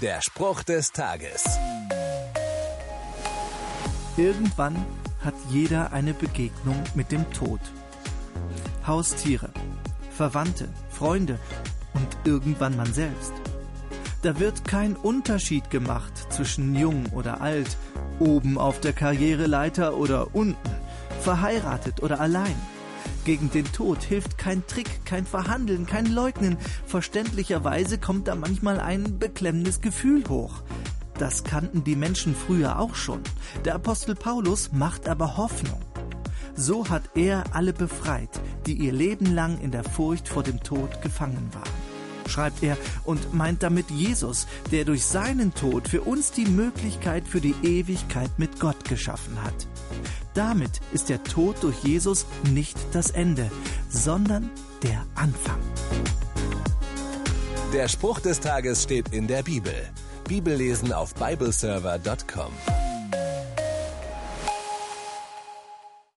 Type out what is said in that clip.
Der Spruch des Tages. Irgendwann hat jeder eine Begegnung mit dem Tod. Haustiere, Verwandte, Freunde und irgendwann man selbst. Da wird kein Unterschied gemacht zwischen jung oder alt, oben auf der Karriereleiter oder unten, verheiratet oder allein. Gegen den Tod hilft kein Trick, kein Verhandeln, kein Leugnen. Verständlicherweise kommt da manchmal ein beklemmendes Gefühl hoch. Das kannten die Menschen früher auch schon. Der Apostel Paulus macht aber Hoffnung. So hat er alle befreit, die ihr Leben lang in der Furcht vor dem Tod gefangen waren schreibt er, und meint damit Jesus, der durch seinen Tod für uns die Möglichkeit für die Ewigkeit mit Gott geschaffen hat. Damit ist der Tod durch Jesus nicht das Ende, sondern der Anfang. Der Spruch des Tages steht in der Bibel. Bibellesen auf bibleserver.com.